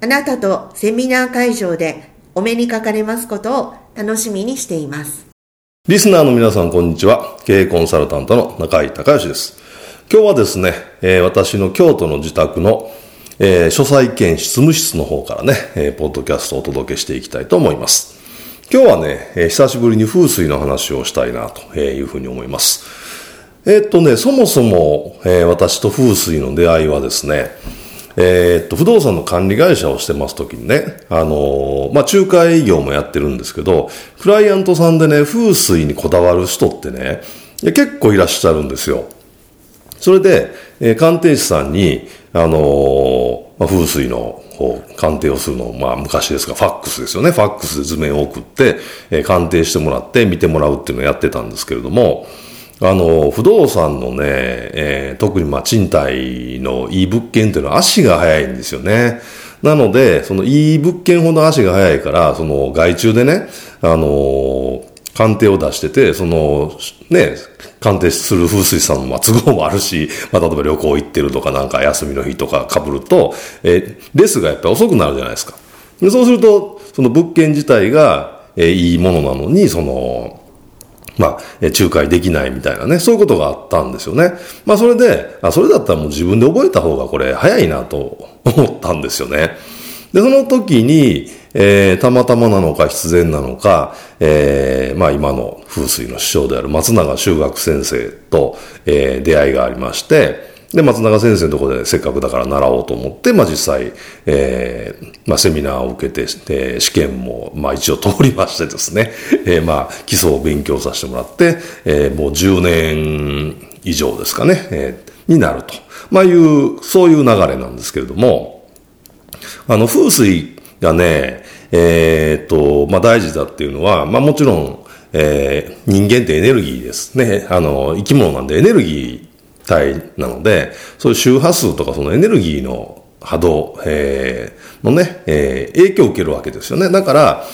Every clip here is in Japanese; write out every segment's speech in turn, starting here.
あなたとセミナー会場でお目にかかれますことを楽しみにしています。リスナーの皆さん、こんにちは。経営コンサルタントの中井隆義です。今日はですね、えー、私の京都の自宅の、えー、書斎兼執務室の方からね、えー、ポッドキャストをお届けしていきたいと思います。今日はね、えー、久しぶりに風水の話をしたいなというふうに思います。え、っとね、そもそも、えー、私と風水の出会いはですね、えー、っと、不動産の管理会社をしてますときにね、あのー、まあ、仲介営業もやってるんですけど、クライアントさんでね、風水にこだわる人ってね、結構いらっしゃるんですよ。それで、えー、鑑定士さんに、あのー、まあ、風水の鑑定をするのをまあ昔ですが、ファックスですよね。ファックスで図面を送って、えー、鑑定してもらって見てもらうっていうのをやってたんですけれども、あの、不動産のね、えー、特にまあ賃貸のいい物件っていうのは足が速いんですよね。なので、そのいい物件ほど足が速いから、その外注でね、あの鑑定を出してて、その、ね、鑑定する風水さんの都合もあるし、まあ、例えば旅行行ってるとかなんか休みの日とか被ると、えレスがやっぱり遅くなるじゃないですか。でそうすると、その物件自体が、えいいものなのに、その、まあ、仲介できないみたいなね、そういうことがあったんですよね。まあ、それで、あ、それだったらもう自分で覚えた方がこれ早いなと思ったんですよね。で、その時に、えー、たまたまなのか必然なのか、えー、まあ今の風水の師匠である松永修学先生と、えー、出会いがありまして、で、松永先生のところでせっかくだから習おうと思って、まあ実際、えー、まあセミナーを受けて、えー、試験も、まあ一応通りましてですね、えー、まあ基礎を勉強させてもらって、えー、もう10年以上ですかね、えー、になると。まあいう、そういう流れなんですけれども、あの、風水がね、えー、っと、まあ大事だっていうのは、まあもちろん、えー、人間ってエネルギーですね。あの、生き物なんでエネルギー体なので、そういう周波数とかそのエネルギーの波動、えー、のね、えー、影響を受けるわけですよね。だから、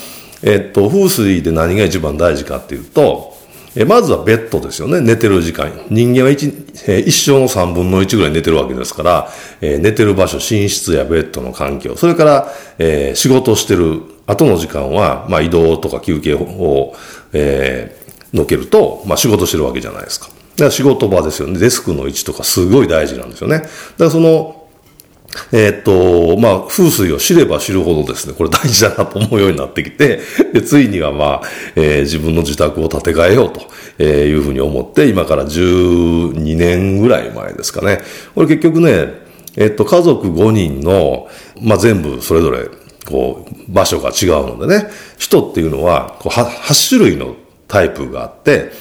えー、っと、風水で何が一番大事かっていうと、えまずはベッドですよね。寝てる時間。人間は一、えー、一生の三分の一ぐらい寝てるわけですから、えー、寝てる場所、寝室やベッドの環境、それから、えー、仕事してる後の時間は、まあ移動とか休憩を、えー、のけると、まあ仕事してるわけじゃないですか。だから仕事場ですよね。デスクの位置とかすごい大事なんですよね。だからその、えーっと、まあ、風水を知れば知るほどですね、これ大事だなと思うようになってきて、で、ついにはまあ、えー自分の自宅を建て替えようというふうに思って、今から12年ぐらい前ですかね。これ結局ね、えーっと、家族5人の、まあ、全部それぞれ、こう、場所が違うのでね、人っていうのは、こうは8種類のタイプがあって、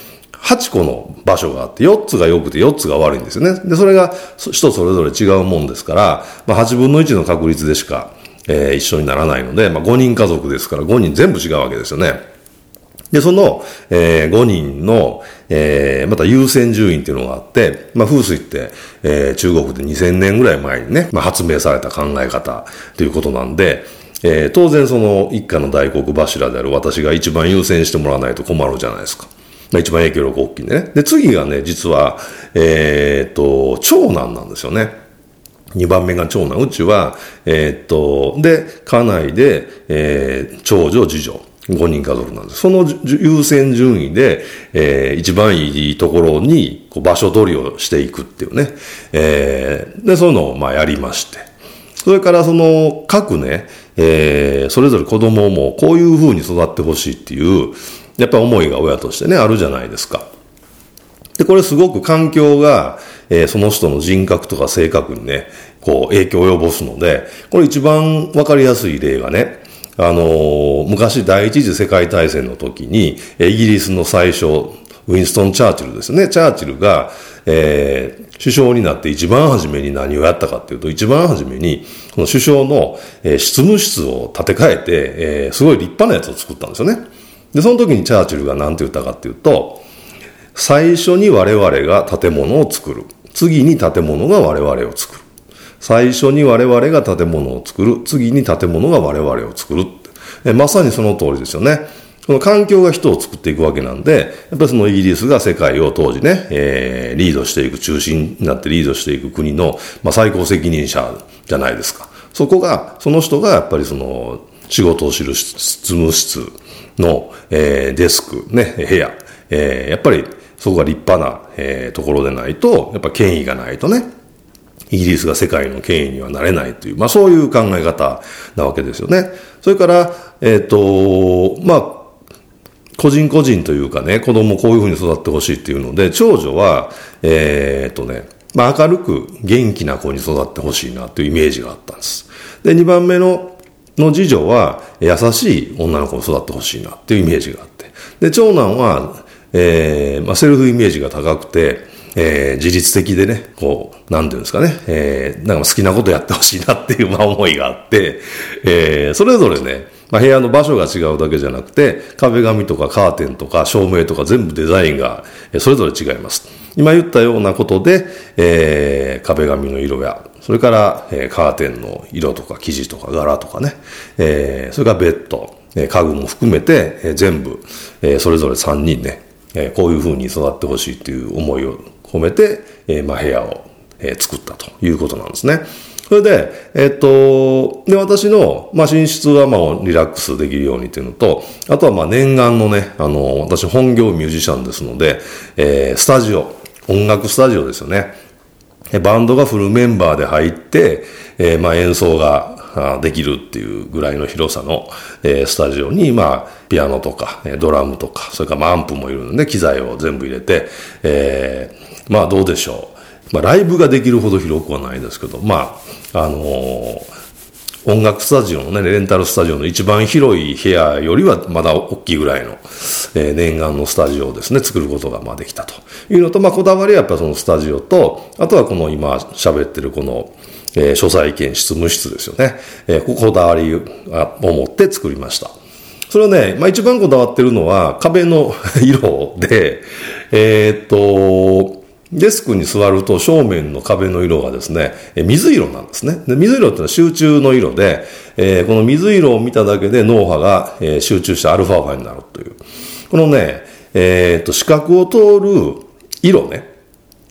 8個の場所があって、4つが良くて4つが悪いんですよね。で、それが人それぞれ違うもんですから、まあ、8分の1の確率でしか、えー一緒にならないので、まあ、5人家族ですから5人全部違うわけですよね。で、その、え5人の、えーまた優先順位っていうのがあって、まあ、風水って、えー中国で2000年ぐらい前にね、まあ、発明された考え方ということなんで、えー当然その一家の大黒柱である私が一番優先してもらわないと困るじゃないですか。一番影響力大きいんでね。で、次がね、実は、えーっと、長男なんですよね。2番目が長男。うちは、えーっと、で、家内で、えー長女、次女。5人家族なんです。その優先順位で、えー一番いいところにこう場所取りをしていくっていうね。えーで、そういうのをまあやりまして。それからその各ね、えーそれぞれ子供もこういう風に育ってほしいっていう、やっぱ思いが親としてね、あるじゃないですか。で、これすごく環境が、えーその人の人格とか性格にね、こう影響を及ぼすので、これ一番わかりやすい例がね、あのー昔第一次世界大戦の時に、イギリスの最初、ウィンストン・チャーチルですね。チャーチルが、えー首相になって一番初めに何をやったかっていうと、一番初めに、この首相の、えー執務室を建て替えて、えーすごい立派なやつを作ったんですよね。で、その時にチャーチルが何て言ったかっていうと、最初に我々が建物を作る。次に建物が我々を作る。最初に我々が建物を作る。次に建物が我々を作る。えまさにその通りですよね。この環境が人を作っていくわけなんで、やっぱりそのイギリスが世界を当時ね、えーリードしていく、中心になってリードしていく国の、まあ、最高責任者じゃないですか。そこが、その人がやっぱりその、仕事を知る執務室の、えーデスク、ね、部屋、えーやっぱりそこが立派な、えーところでないと、やっぱ権威がないとね、イギリスが世界の権威にはなれないという、まあそういう考え方なわけですよね。それから、えっ、と、まあ、個人個人というかね、子供こういうふうに育ってほしいっていうので、長女は、えっ、とね、まあ明るく元気な子に育ってほしいなというイメージがあったんです。で、2番目の、の次女は、優しい女の子に育ってほしいなっていうイメージがあって。で、長男は、えーまあ、セルフイメージが高くて、えー自律的でね、こう、なんていうんですかね、えーなんか好きなことやってほしいなっていう、まあ、思いがあって、えーそれぞれね、まあ、部屋の場所が違うだけじゃなくて、壁紙とかカーテンとか照明とか全部デザインがえーそれぞれ違います。今言ったようなことで、えー壁紙の色や、それから、えーカーテンの色とか生地とか柄とかね、えーそれからベッド、えー家具も含めて、えー全部、えーそれぞれ3人ね、えーこういうふうに育ってほしいという思いを込めて、えーまあ、部屋を、えー作ったということなんですね。それで、えっと、で、私の、まあ、寝室は、まあ、リラックスできるようにっていうのと、あとは、まあ、念願のね、あの、私本業ミュージシャンですので、えースタジオ、音楽スタジオですよね。バンドがフルメンバーで入って、えーまあ、演奏ができるっていうぐらいの広さの、えースタジオに、まあ、ピアノとか、ドラムとか、それからまあアンプもいるので、機材を全部入れて、えーまあどうでしょう。まあライブができるほど広くはないですけど、まあ、あのー音楽スタジオのね、レンタルスタジオの一番広い部屋よりはまだ大きいぐらいの、えー念願のスタジオをですね、作ることがまあできたというのと、まあこだわりはやっぱそのスタジオと、あとはこの今喋ってるこの、えー書斎兼執務室ですよね。えーここだわりを持って作りました。それはね、まあ一番こだわってるのは壁の 色で、えーっと、デスクに座ると正面の壁の色がですね、水色なんですね。で水色ってのは集中の色で、えーこの水色を見ただけで脳波が、えー集中してアルファ波になるという。このね、えーっと、視覚を通る色ね、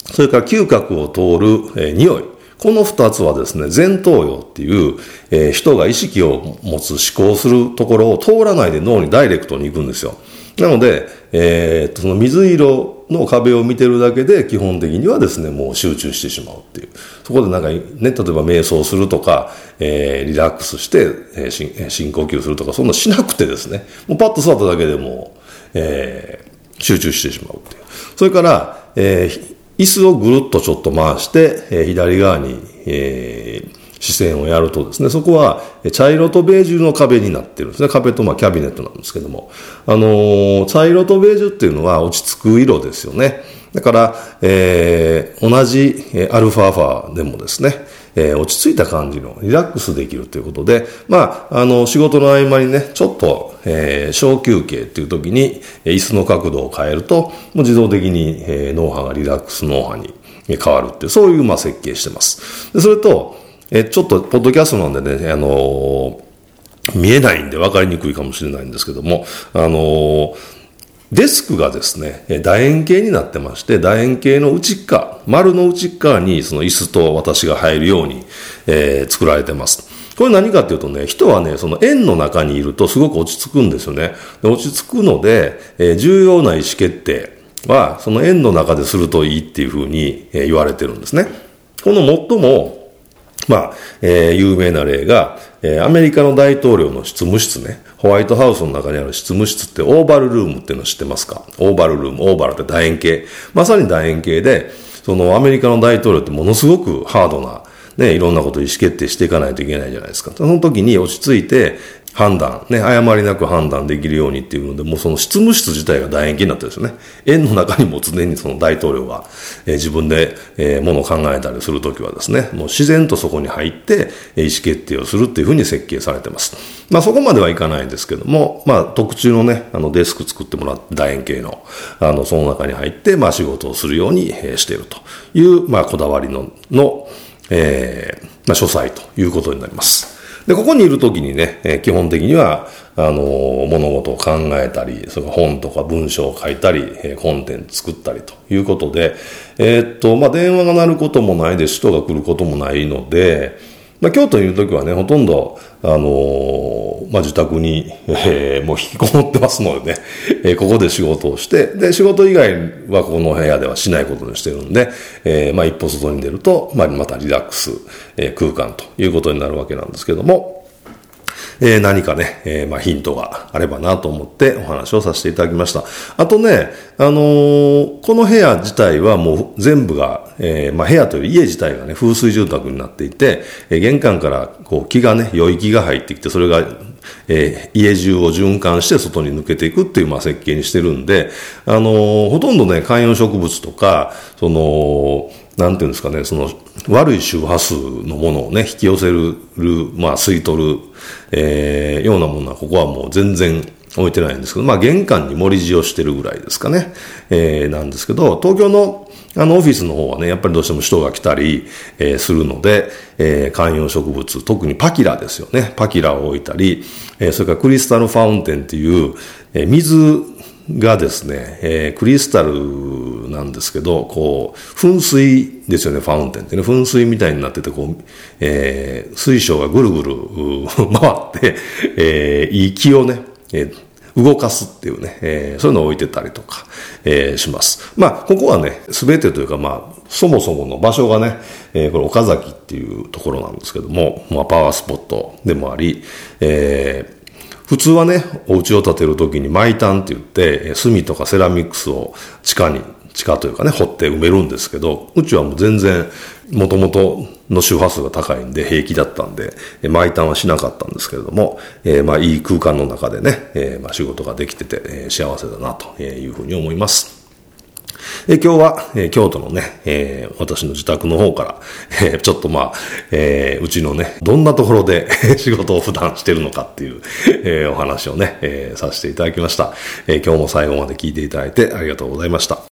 それから嗅覚を通る、えー匂い。この二つはですね、前頭葉っていう、えー人が意識を持つ思考するところを通らないで脳にダイレクトに行くんですよ。なので、えー、その水色の壁を見てるだけで基本的にはですね、もう集中してしまうっていう。そこでなんかね、例えば瞑想するとか、えー、リラックスして、えー、深呼吸するとか、そんなしなくてですね、もうパッと座っただけでもえー、集中してしまうっていう。それから、えー、椅子をぐるっとちょっと回して、えー、左側に、えー、視線をやるとですね、そこは茶色とベージュの壁になってるんですね。壁とまあキャビネットなんですけども。あのー、茶色とベージュっていうのは落ち着く色ですよね。だから、えー、同じアルファファでもですね、えー、落ち着いた感じのリラックスできるということで、まあ、あの、仕事の合間にね、ちょっと、えー、小休憩っていう時に、椅子の角度を変えると、もう自動的に、えー、脳波がリラックス脳波に変わるっていう、そういう、まあ、設計してます。でそれと、え、ちょっと、ポッドキャストなんでね、あの、見えないんで分かりにくいかもしれないんですけども、あのデスクがですね、楕円形になってまして、楕円形の内側、丸の内側にその椅子と私が入るように、えー、作られてます。これ何かっていうとね、人はね、その円の中にいるとすごく落ち着くんですよね。で落ち着くので、えー、重要な意思決定は、その円の中でするといいっていうふうに、えー、言われてるんですね。この最もまあ、えー、有名な例が、えー、アメリカの大統領の執務室ね、ホワイトハウスの中にある執務室ってオーバルルームっていうの知ってますか？オーバルルーム、オーバルって楕円形。まさに楕円形で、そのアメリカの大統領ってものすごくハードな、ね、いろんなこと意思決定していかないといけないじゃないですか。その時に落ち着いて、判断、ね、誤りなく判断できるようにっていうので、もうその執務室自体が楕円形になってるんですよね。円の中にも常にその大統領が、えー、自分で、えー、ものを考えたりするときはですね、もう自然とそこに入って、えー、意思決定をするっていうふうに設計されてます。まあそこまではいかないんですけども、まあ特注のね、あのデスク作ってもらって楕円形の、あの、その中に入って、まあ仕事をするように、えー、しているという、まあこだわりの、の、えー、まあ書斎ということになります。で、ここにいるときにね、えー、基本的には、あのー、物事を考えたり、それ本とか文章を書いたり、えー、コンテンツ作ったりということで、えー、っと、まあ、電話が鳴ることもないで首都が来ることもないので、まあ、京都にいるときはね、ほとんど、あのー、まあ、自宅に、えー、もう引きこもってますのでね、えー、ここで仕事をして、で、仕事以外はこの部屋ではしないことにしてるんで、えー、まあ、一歩外に出ると、まあ、またリラックス、えー、空間ということになるわけなんですけども、えー、何かね、えー、まあヒントがあればなと思ってお話をさせていただきました。あとね、あのー、この部屋自体はもう全部が、えー、まあ部屋という家自体がね、風水住宅になっていて、えー、玄関からこう気がね、良い気が入ってきて、それがえー、家中を循環して外に抜けていくっていう、まあ、設計にしてるんで、あのー、ほとんどね、観葉植物とか、その、なんていうんですかね、その悪い周波数のものをね、引き寄せる、まあ吸い取る、えー、ようなものはここはもう全然置いてないんですけど、まあ玄関に盛り地をしてるぐらいですかね、えー、なんですけど、東京のあのオフィスの方はね、やっぱりどうしても人が来たり、えー、するので、えー、観葉植物、特にパキラですよね。パキラを置いたり、えー、それからクリスタルファウンテンっていう、えー、水がですね、えー、クリスタルなんですけど、こう、噴水ですよね、ファウンテンってね、噴水みたいになってて、こう、えー、水晶がぐるぐる回って、えー、いい気をね、えー動かすっていうね、えー、そういうのを置いてたりとか、えー、します。まあ、ここはね、すべてというか、まあ、そもそもの場所がね、えー、これ岡崎っていうところなんですけども、まあ、パワースポットでもあり、えー、普通はね、お家を建てるときに毎炭って言って、炭とかセラミックスを地下に、地下というかね、掘って埋めるんですけど、うちはもう全然、もともとの周波数が高いんで平気だったんで、毎炭はしなかったんですけれども、えー、まあいい空間の中でね、えー、まあ仕事ができてて、え、幸せだなというふうに思います。え今日は、え京都のね、えー、私の自宅の方から、えー、ちょっとまあ、えー、うちのね、どんなところで仕事を普段してるのかっていう、えお話をね、えさせていただきました、え今日も最後まで聞いていただいてありがとうございました。